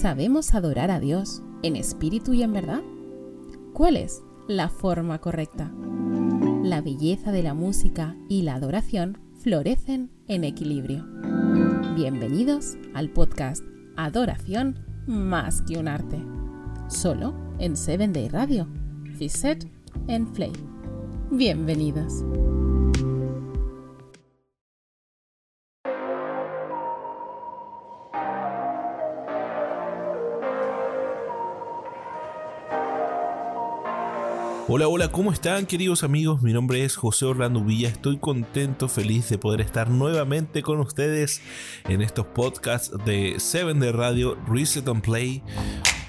¿Sabemos adorar a Dios en espíritu y en verdad? ¿Cuál es la forma correcta? La belleza de la música y la adoración florecen en equilibrio. Bienvenidos al podcast Adoración más que un arte. Solo en 7 Day Radio, Fiset en Play. Bienvenidos. Hola, hola, ¿cómo están queridos amigos? Mi nombre es José Orlando Villa, estoy contento, feliz de poder estar nuevamente con ustedes en estos podcasts de 7 de Radio Reset and Play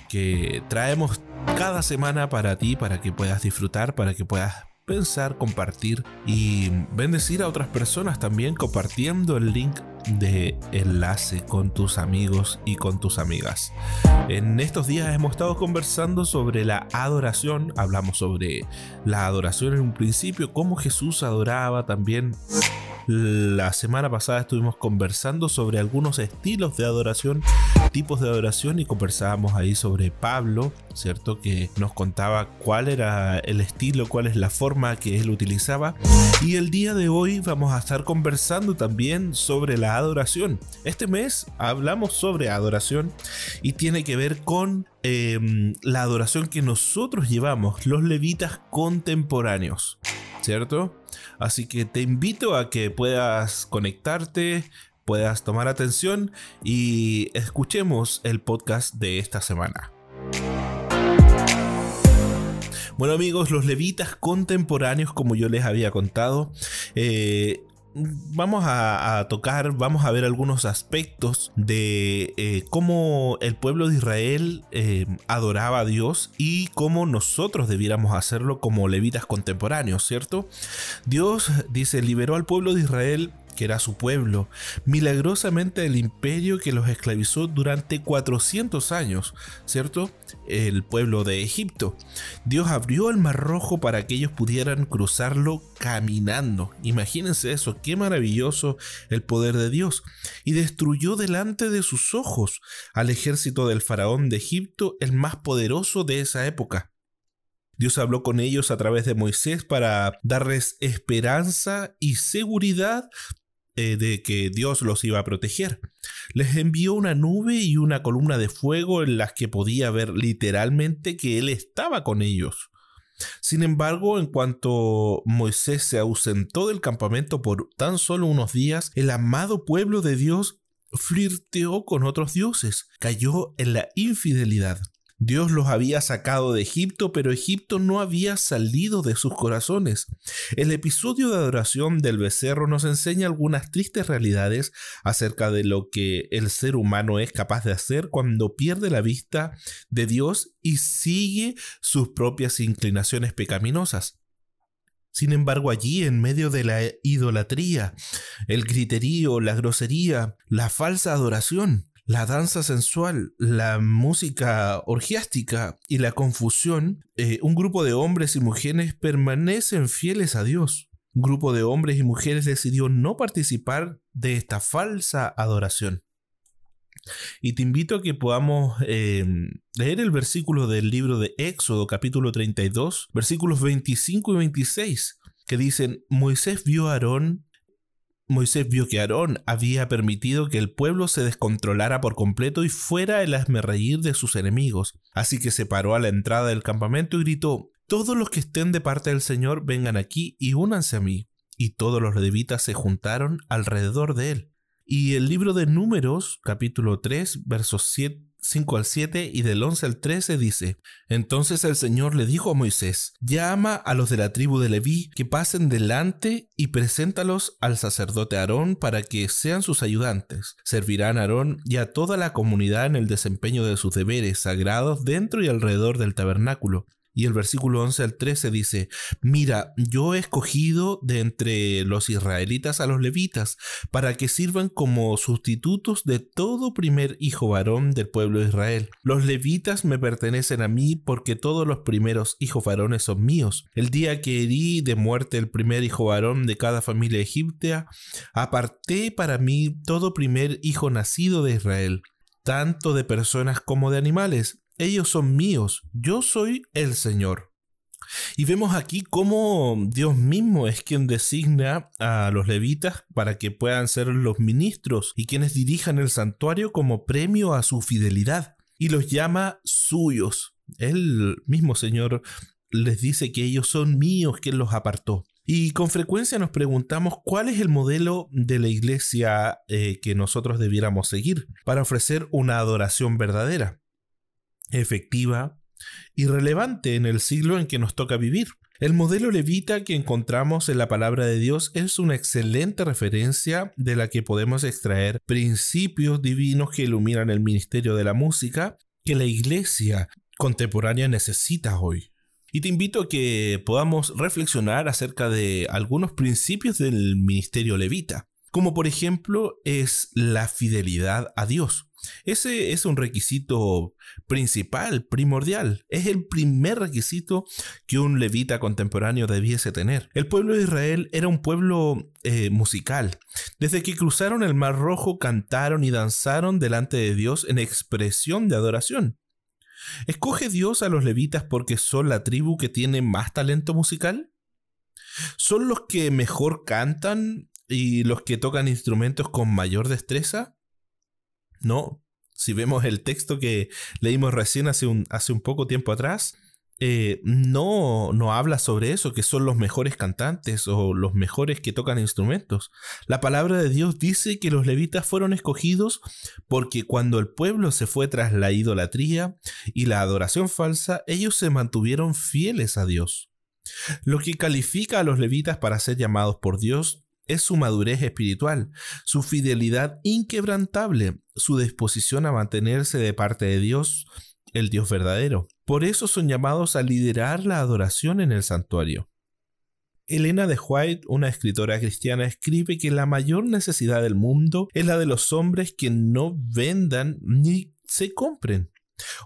que traemos cada semana para ti, para que puedas disfrutar, para que puedas pensar, compartir y bendecir a otras personas también compartiendo el link de enlace con tus amigos y con tus amigas. En estos días hemos estado conversando sobre la adoración, hablamos sobre la adoración en un principio, cómo Jesús adoraba también la semana pasada estuvimos conversando sobre algunos estilos de adoración, tipos de adoración y conversábamos ahí sobre Pablo, ¿cierto? Que nos contaba cuál era el estilo, cuál es la forma que él utilizaba. Y el día de hoy vamos a estar conversando también sobre la adoración. Este mes hablamos sobre adoración y tiene que ver con em, la adoración que nosotros llevamos, los levitas contemporáneos, ¿cierto? Así que te invito a que puedas conectarte, puedas tomar atención y escuchemos el podcast de esta semana. Bueno amigos, los levitas contemporáneos, como yo les había contado, eh, vamos a, tocar, vamos a ver algunos aspectos de eh, cómo el pueblo de Israel eh, adoraba a Dios y cómo nosotros debiéramos hacerlo como levitas contemporáneos, ¿cierto? Dios dice, liberó al pueblo de Israel que era su pueblo, milagrosamente el imperio que los esclavizó durante 400 años, ¿cierto? El pueblo de Egipto. Dios abrió el mar rojo para que ellos pudieran cruzarlo caminando. Imagínense eso, qué maravilloso el poder de Dios. Y destruyó delante de sus ojos al ejército del faraón de Egipto, el más poderoso de esa época. Dios habló con ellos a través de Moisés para darles esperanza y seguridad eh, de que Dios los iba a proteger. Les envió una nube y una columna de fuego en las que podía ver literalmente que Él estaba con ellos. Sin embargo, en cuanto Moisés se ausentó del campamento por tan solo unos días, el amado pueblo de Dios flirteó con otros dioses, cayó en la infidelidad. Dios los había sacado de Egipto, pero Egipto no había salido de sus corazones. El episodio de adoración del becerro nos enseña algunas tristes realidades acerca de lo que el ser humano es capaz de hacer cuando pierde la vista de Dios y sigue sus propias inclinaciones pecaminosas. Sin embargo, allí, en medio de la idolatría, el griterío, la grosería, la falsa adoración, la danza sensual, la música orgiástica y la confusión, eh, un grupo de hombres y mujeres permanecen fieles a Dios. Un grupo de hombres y mujeres decidió no participar de esta falsa adoración. Y te invito a que podamos eh, leer el versículo del libro de Éxodo capítulo 32, versículos 25 y 26, que dicen, Moisés vio a Aarón Moisés vio que Aarón había permitido que el pueblo se descontrolara por completo y fuera el reír de sus enemigos. Así que se paró a la entrada del campamento y gritó, Todos los que estén de parte del Señor vengan aquí y únanse a mí. Y todos los levitas se juntaron alrededor de él. Y el libro de Números, capítulo 3, versos 7 5 al 7 y del 11 al 13 dice, Entonces el Señor le dijo a Moisés, llama a los de la tribu de Leví que pasen delante y preséntalos al sacerdote Aarón para que sean sus ayudantes. Servirán a Aarón y a toda la comunidad en el desempeño de sus deberes sagrados dentro y alrededor del tabernáculo. Y el versículo 11 al 13 dice, mira, yo he escogido de entre los israelitas a los levitas para que sirvan como sustitutos de todo primer hijo varón del pueblo de Israel. Los levitas me pertenecen a mí porque todos los primeros hijos varones son míos. El día que herí de muerte el primer hijo varón de cada familia egipcia, aparté para mí todo primer hijo nacido de Israel tanto de personas como de animales. Ellos son míos, yo soy el Señor. Y vemos aquí cómo Dios mismo es quien designa a los levitas para que puedan ser los ministros y quienes dirijan el santuario como premio a su fidelidad. Y los llama suyos. El mismo Señor les dice que ellos son míos, quien los apartó. Y con frecuencia nos preguntamos cuál es el modelo de la iglesia eh, que nosotros debiéramos seguir para ofrecer una adoración verdadera, efectiva y relevante en el siglo en que nos toca vivir. El modelo levita que encontramos en la palabra de Dios es una excelente referencia de la que podemos extraer principios divinos que iluminan el ministerio de la música que la iglesia contemporánea necesita hoy. Y te invito a que podamos reflexionar acerca de algunos principios del ministerio levita, como por ejemplo es la fidelidad a Dios. Ese es un requisito principal, primordial. Es el primer requisito que un levita contemporáneo debiese tener. El pueblo de Israel era un pueblo eh, musical. Desde que cruzaron el Mar Rojo cantaron y danzaron delante de Dios en expresión de adoración. ¿Escoge Dios a los levitas porque son la tribu que tiene más talento musical? ¿Son los que mejor cantan y los que tocan instrumentos con mayor destreza? No. Si vemos el texto que leímos recién hace un, poco tiempo atrás, eh, no, no habla sobre eso, que son los mejores cantantes o los mejores que tocan instrumentos. La palabra de Dios dice que los levitas fueron escogidos porque cuando el pueblo se fue tras la idolatría y la adoración falsa, ellos se mantuvieron fieles a Dios. Lo que califica a los levitas para ser llamados por Dios es su madurez espiritual, su fidelidad inquebrantable, su disposición a mantenerse de parte de Dios, el Dios verdadero. Por eso son llamados a liderar la adoración en el santuario. Elena de White, una escritora cristiana, escribe que la mayor necesidad del mundo es la de los hombres que no vendan ni se compren.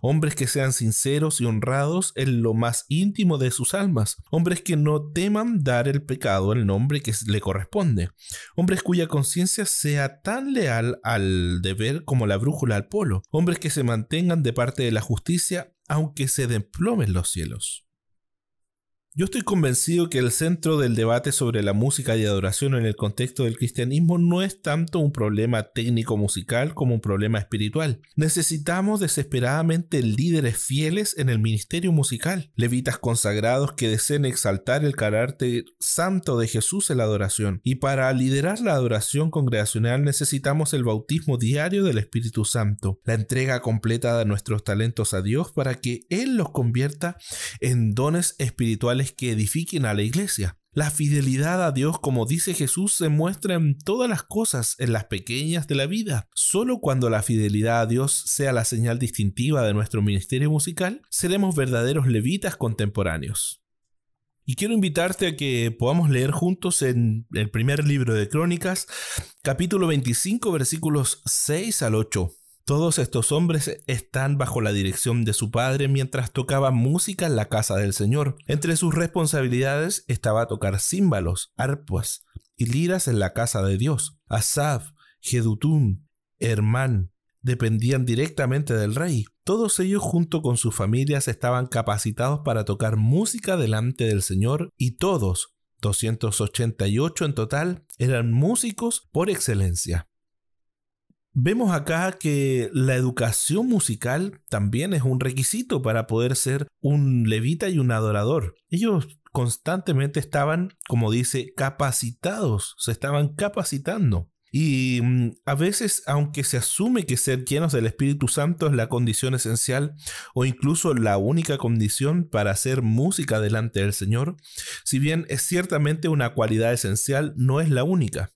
Hombres que sean sinceros y honrados en lo más íntimo de sus almas. Hombres que no teman dar el pecado el nombre que le corresponde. Hombres cuya conciencia sea tan leal al deber como la brújula al polo. Hombres que se mantengan de parte de la justicia aunque se desplomen los cielos. Yo estoy convencido que el centro del debate sobre la música y adoración en el contexto del cristianismo no es tanto un problema técnico musical como un problema espiritual. Necesitamos desesperadamente líderes fieles en el ministerio musical, levitas consagrados que deseen exaltar el carácter santo de Jesús en la adoración. Y para liderar la adoración congregacional necesitamos el bautismo diario del Espíritu Santo, la entrega completa de nuestros talentos a Dios para que Él los convierta en dones espirituales que edifiquen a la iglesia. La fidelidad a Dios, como dice Jesús, se muestra en todas las cosas, en las pequeñas de la vida. Solo cuando la fidelidad a Dios sea la señal distintiva de nuestro ministerio musical, seremos verdaderos levitas contemporáneos. Y quiero invitarte a que podamos leer juntos en el primer libro de Crónicas, capítulo 25, versículos 6 al 8. Todos estos hombres están bajo la dirección de su padre mientras tocaba música en la casa del Señor. Entre sus responsabilidades estaba tocar címbalos, arpas y liras en la casa de Dios. Asaf, Jedutún, Hermán dependían directamente del rey. Todos ellos junto con sus familias estaban capacitados para tocar música delante del Señor y todos, 288 en total, eran músicos por excelencia. Vemos acá que la educación musical también es un requisito para poder ser un levita y un adorador. Ellos constantemente estaban, como dice, capacitados, se estaban capacitando. Y mm, a veces, aunque se asume que ser llenos del Espíritu Santo es la condición esencial o incluso la única condición para hacer música delante del Señor, si bien es ciertamente una cualidad esencial, no es la única.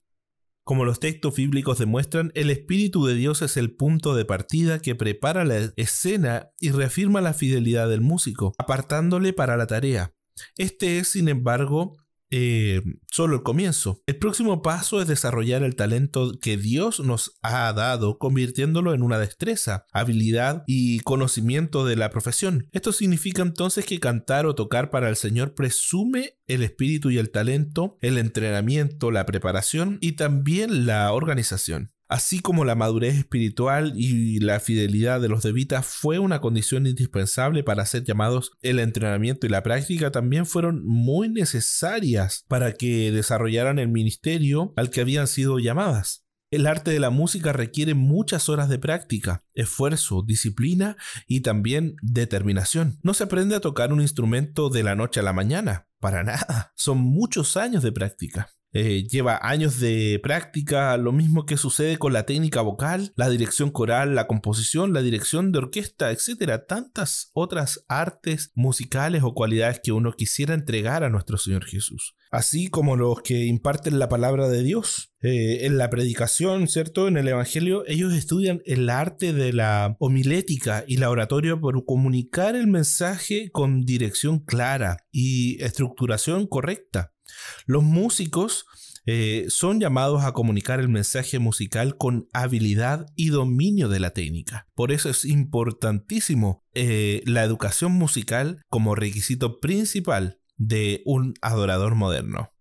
Como los textos bíblicos demuestran, el Espíritu de Dios es el punto de partida que prepara la escena y reafirma la fidelidad del músico, apartándole para la tarea. Este es, sin embargo, eh, solo el comienzo. El próximo paso es desarrollar el talento que Dios nos ha dado, convirtiéndolo en una destreza, habilidad y conocimiento de la profesión. Esto significa entonces que cantar o tocar para el Señor presume el espíritu y el talento, el entrenamiento, la preparación y también la organización. Así como la madurez espiritual y la fidelidad de los levitas fue una condición indispensable para ser llamados, el entrenamiento y la práctica también fueron muy necesarias para que desarrollaran el ministerio al que habían sido llamadas. El arte de la música requiere muchas horas de práctica, esfuerzo, disciplina y también determinación. No se aprende a tocar un instrumento de la noche a la mañana, para nada. Son muchos años de práctica. Eh, lleva años de práctica, lo mismo que sucede con la técnica vocal, la dirección coral, la composición, la dirección de orquesta, etcétera, tantas otras artes musicales o cualidades que uno quisiera entregar a nuestro Señor Jesús. Así como los que imparten la palabra de Dios. Eh, en la predicación, ¿cierto? En el Evangelio, ellos estudian el arte de la homilética y la oratoria por comunicar el mensaje con dirección clara y estructuración correcta. Los músicos eh, son llamados a comunicar el mensaje musical con habilidad y dominio de la técnica. Por eso es importantísimo eh, la educación musical como requisito principal de un adorador moderno.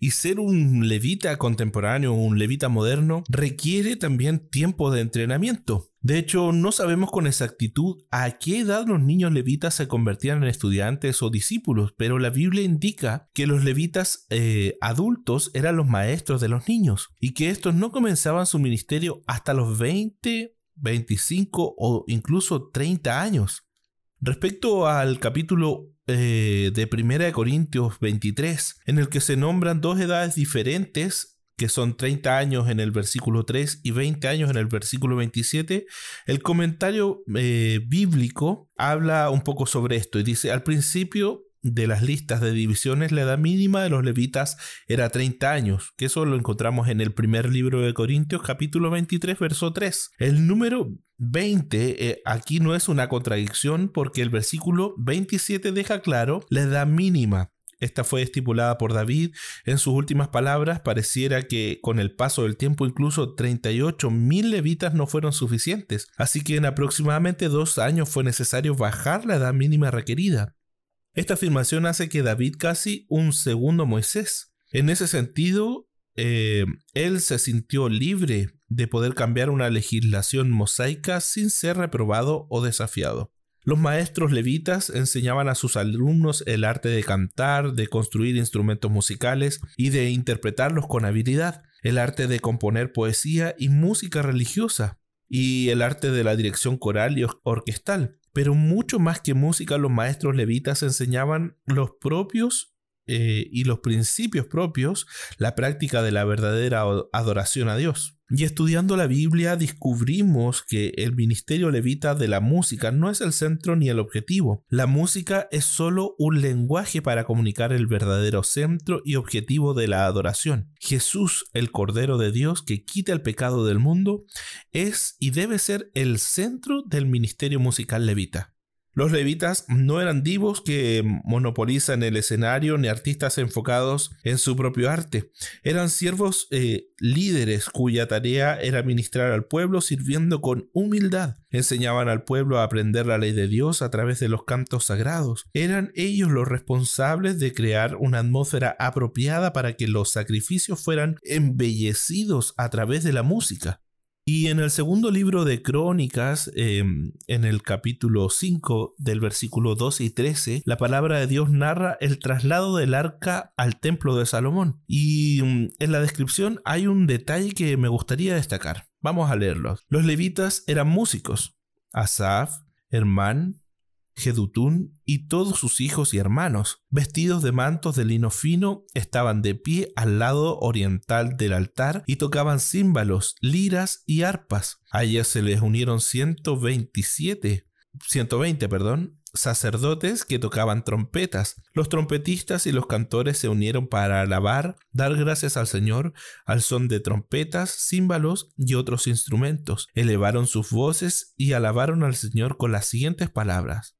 Y ser un levita contemporáneo un levita moderno requiere también tiempo de entrenamiento. De hecho, no sabemos con exactitud a qué edad los niños levitas se convertían en estudiantes o discípulos, pero la Biblia indica que los levitas eh, adultos eran los maestros de los niños y que estos no comenzaban su ministerio hasta los 20, 25 o incluso 30 años. Respecto al capítulo eh, de 1 Corintios 23, en el que se nombran dos edades diferentes que son 30 años en el versículo 3 y 20 años en el versículo 27, el comentario eh, bíblico habla un poco sobre esto y dice, al principio de las listas de divisiones, la edad mínima de los levitas era 30 años, que eso lo encontramos en el primer libro de Corintios, capítulo 23, verso 3. El número 20 eh, aquí no es una contradicción porque el versículo 27 deja claro la edad mínima esta fue estipulada por David en sus últimas palabras. Pareciera que con el paso del tiempo incluso 38 mil levitas no fueron suficientes, así que en aproximadamente dos años fue necesario bajar la edad mínima requerida. Esta afirmación hace que David casi un segundo Moisés. En ese sentido, eh, él se sintió libre de poder cambiar una legislación mosaica sin ser reprobado o desafiado. Los maestros levitas enseñaban a sus alumnos el arte de cantar, de construir instrumentos musicales y de interpretarlos con habilidad, el arte de componer poesía y música religiosa, y el arte de la dirección coral y orquestal. Pero mucho más que música, los maestros levitas enseñaban los propios eh, y los principios propios, la práctica de la verdadera adoración a Dios. Y estudiando la Biblia descubrimos que el ministerio levita de la música no es el centro ni el objetivo. La música es solo un lenguaje para comunicar el verdadero centro y objetivo de la adoración. Jesús, el Cordero de Dios que quita el pecado del mundo, es y debe ser el centro del ministerio musical levita. Los levitas no eran divos que monopolizan el escenario ni artistas enfocados en su propio arte. Eran siervos eh, líderes cuya tarea era ministrar al pueblo sirviendo con humildad. Enseñaban al pueblo a aprender la ley de Dios a través de los cantos sagrados. Eran ellos los responsables de crear una atmósfera apropiada para que los sacrificios fueran embellecidos a través de la música. Y en el segundo libro de Crónicas, em, en el capítulo 5 del versículo 12 y 13, la palabra de Dios narra el traslado del arca al templo de Salomón. Y mm, en la descripción hay un detalle que me gustaría destacar. Vamos a leerlo. Los levitas eran músicos. Asaf, Hermán, Jedutún y todos sus hijos y hermanos, vestidos de mantos de lino fino, estaban de pie al lado oriental del altar y tocaban címbalos, liras y arpas. A ellas se les unieron 127, 120, perdón, sacerdotes que tocaban trompetas. Los trompetistas y los cantores se unieron para alabar, dar gracias al Señor al son de trompetas, címbalos y otros instrumentos. Elevaron sus voces y alabaron al Señor con las siguientes palabras.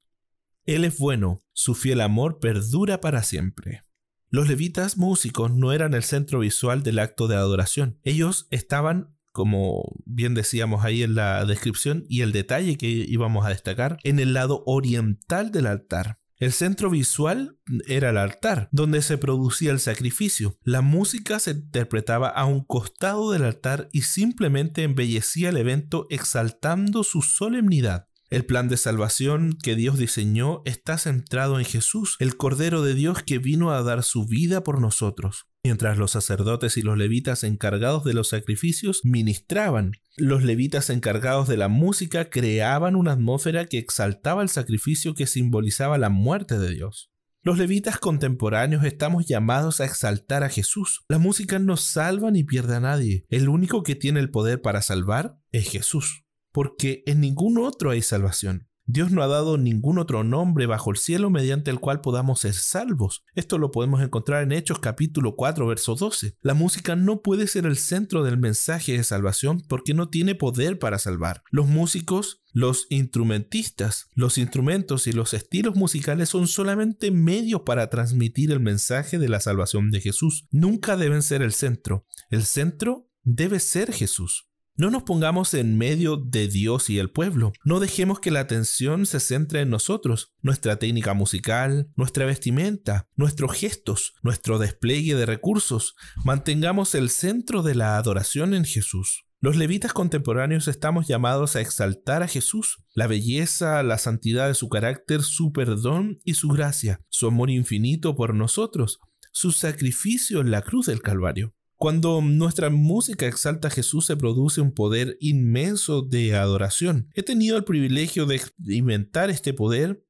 Él es bueno, su fiel amor perdura para siempre. Los levitas músicos no eran el centro visual del acto de adoración. Ellos estaban, como bien decíamos ahí en la descripción y el detalle que íbamos a destacar, en el lado oriental del altar. El centro visual era el altar, donde se producía el sacrificio. La música se interpretaba a un costado del altar y simplemente embellecía el evento exaltando su solemnidad. El plan de salvación que Dios diseñó está centrado en Jesús, el Cordero de Dios que vino a dar su vida por nosotros. Mientras los sacerdotes y los levitas encargados de los sacrificios ministraban, los levitas encargados de la música creaban una atmósfera que exaltaba el sacrificio que simbolizaba la muerte de Dios. Los levitas contemporáneos estamos llamados a exaltar a Jesús. La música no salva ni pierde a nadie. El único que tiene el poder para salvar es Jesús porque en ningún otro hay salvación. Dios no ha dado ningún otro nombre bajo el cielo mediante el cual podamos ser salvos. Esto lo podemos encontrar en Hechos capítulo 4, verso 12. La música no puede ser el centro del mensaje de salvación porque no tiene poder para salvar. Los músicos, los instrumentistas, los instrumentos y los estilos musicales son solamente medios para transmitir el mensaje de la salvación de Jesús. Nunca deben ser el centro. El centro debe ser Jesús. No nos pongamos en medio de Dios y el pueblo. No dejemos que la atención se centre en nosotros, nuestra técnica musical, nuestra vestimenta, nuestros gestos, nuestro despliegue de recursos. Mantengamos el centro de la adoración en Jesús. Los levitas contemporáneos estamos llamados a exaltar a Jesús, la belleza, la santidad de su carácter, su perdón y su gracia, su amor infinito por nosotros, su sacrificio en la cruz del Calvario. Cuando nuestra música exalta a Jesús se produce un poder inmenso de adoración. He tenido el privilegio de experimentar este poder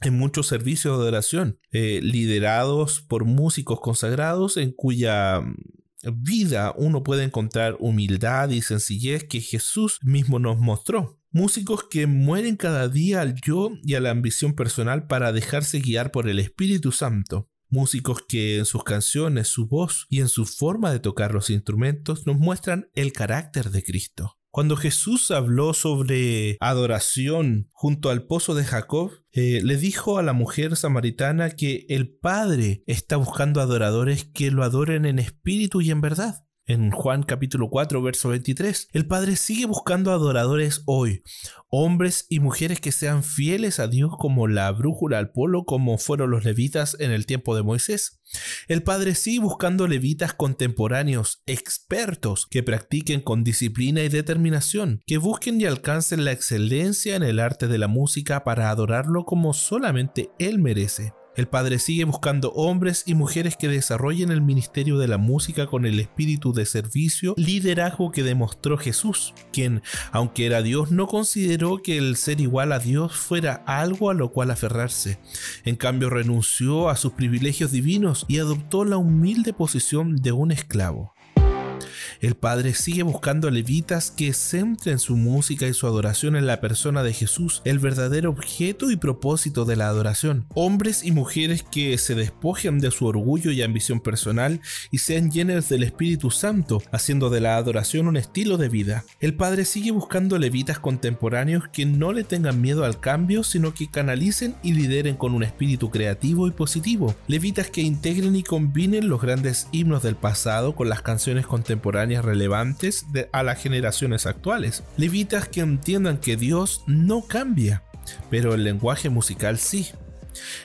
en muchos servicios de adoración, eh, liderados por músicos consagrados en cuya mm, vida uno puede encontrar humildad y sencillez que Jesús mismo nos mostró. Músicos que mueren cada día al yo y a la ambición personal para dejarse guiar por el Espíritu Santo músicos que en sus canciones, su voz y en su forma de tocar los instrumentos nos muestran el carácter de Cristo. Cuando Jesús habló sobre adoración junto al pozo de Jacob, eh, le dijo a la mujer samaritana que el Padre está buscando adoradores que lo adoren en espíritu y en verdad. En Juan capítulo 4, verso 23, el Padre sigue buscando adoradores hoy, hombres y mujeres que sean fieles a Dios como la brújula al polo, como fueron los levitas en el tiempo de Moisés. El Padre sigue buscando levitas contemporáneos, expertos, que practiquen con disciplina y determinación, que busquen y alcancen la excelencia en el arte de la música para adorarlo como solamente Él merece. El Padre sigue buscando hombres y mujeres que desarrollen el ministerio de la música con el espíritu de servicio, liderazgo que demostró Jesús, quien, aunque era Dios, no consideró que el ser igual a Dios fuera algo a lo cual aferrarse. En cambio, renunció a sus privilegios divinos y adoptó la humilde posición de un esclavo. El Padre sigue buscando levitas que centren su música y su adoración en la persona de Jesús, el verdadero objeto y propósito de la adoración. Hombres y mujeres que se despojen de su orgullo y ambición personal y sean llenos del Espíritu Santo, haciendo de la adoración un estilo de vida. El Padre sigue buscando levitas contemporáneos que no le tengan miedo al cambio, sino que canalicen y lideren con un espíritu creativo y positivo. Levitas que integren y combinen los grandes himnos del pasado con las canciones contemporáneas relevantes a las generaciones actuales. Levitas que entiendan que Dios no cambia, pero el lenguaje musical sí.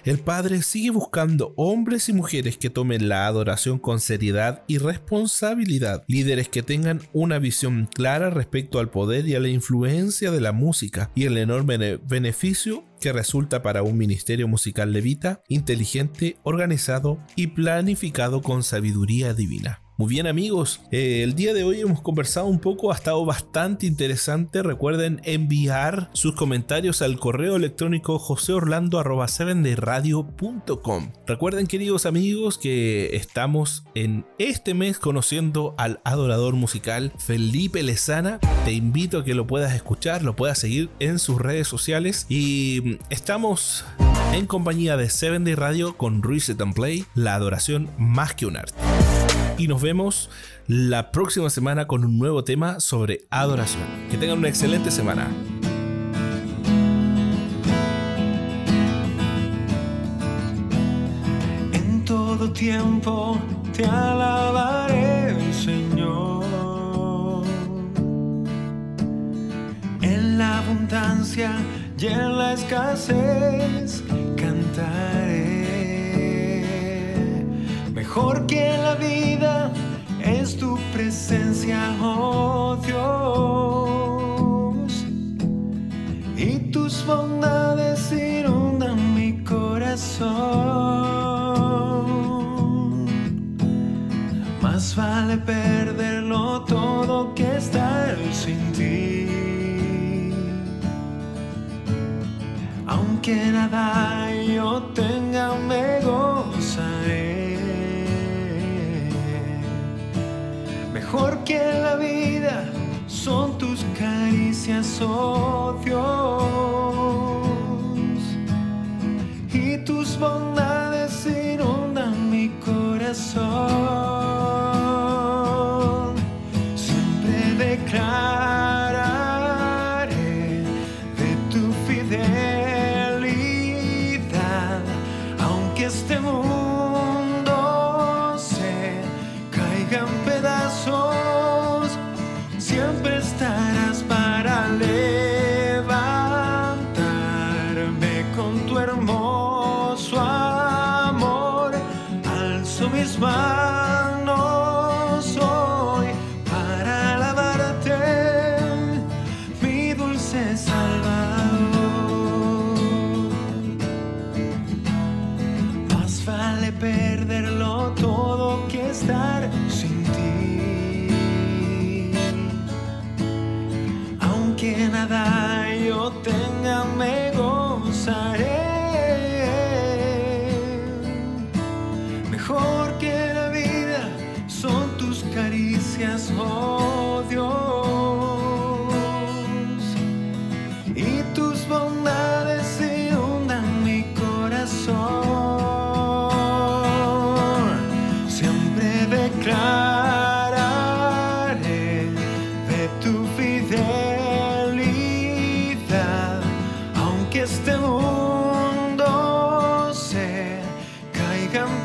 El Padre sigue buscando hombres y mujeres que tomen la adoración con seriedad y responsabilidad, líderes que tengan una visión clara respecto al poder y a la influencia de la música y el enorme beneficio que resulta para un ministerio musical levita, inteligente, organizado y planificado con sabiduría divina. Muy bien amigos, eh, el día de hoy hemos conversado un poco, ha estado bastante interesante. Recuerden enviar sus comentarios al correo electrónico joseorlando.com. Recuerden queridos amigos que estamos en este mes conociendo al adorador musical Felipe Lezana. Te invito a que lo puedas escuchar, lo puedas seguir en sus redes sociales y estamos en compañía de 7 Day Radio con Reset and Play, la adoración más que un arte y nos vemos la próxima semana con un nuevo tema sobre adoración. Que tengan una excelente semana. En todo tiempo te alabaré, Señor. En la abundancia y en la escasez cantaré. Mejor que la vida es tu presencia, oh Dios. Y tus bondades inundan mi corazón. Más vale perderlo todo que estar sin ti. Aunque nada yo tenga, Mejor que la vida son tus caricias, oh Dios. Y tus bondades inundan mi corazón.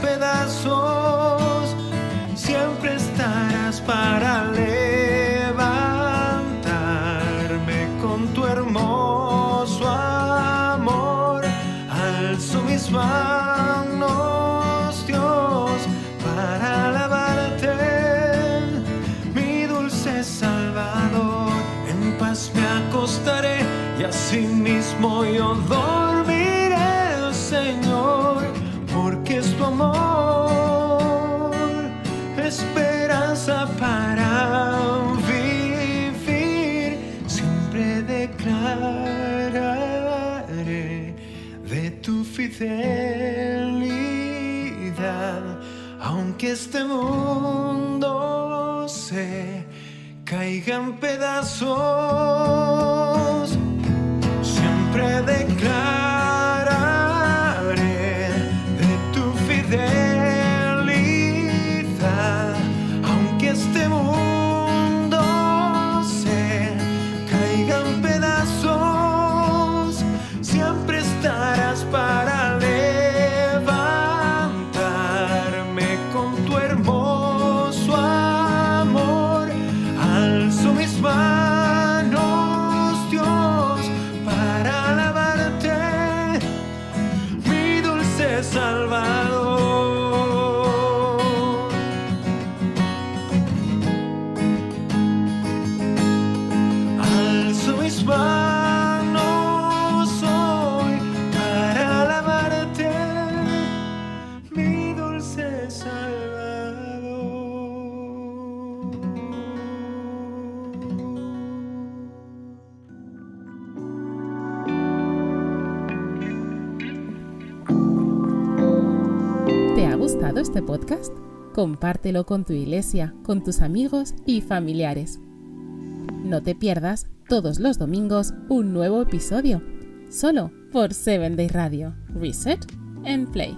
Pedazos, siempre estarás para levantarme esperanza para vivir. Siempre declararé de tu fidelidad, aunque este mundo se caiga en pedazos. Compártelo con tu iglesia, con tus amigos y familiares. No te pierdas todos los domingos un nuevo episodio, solo por 7 Day Radio. Reset and Play.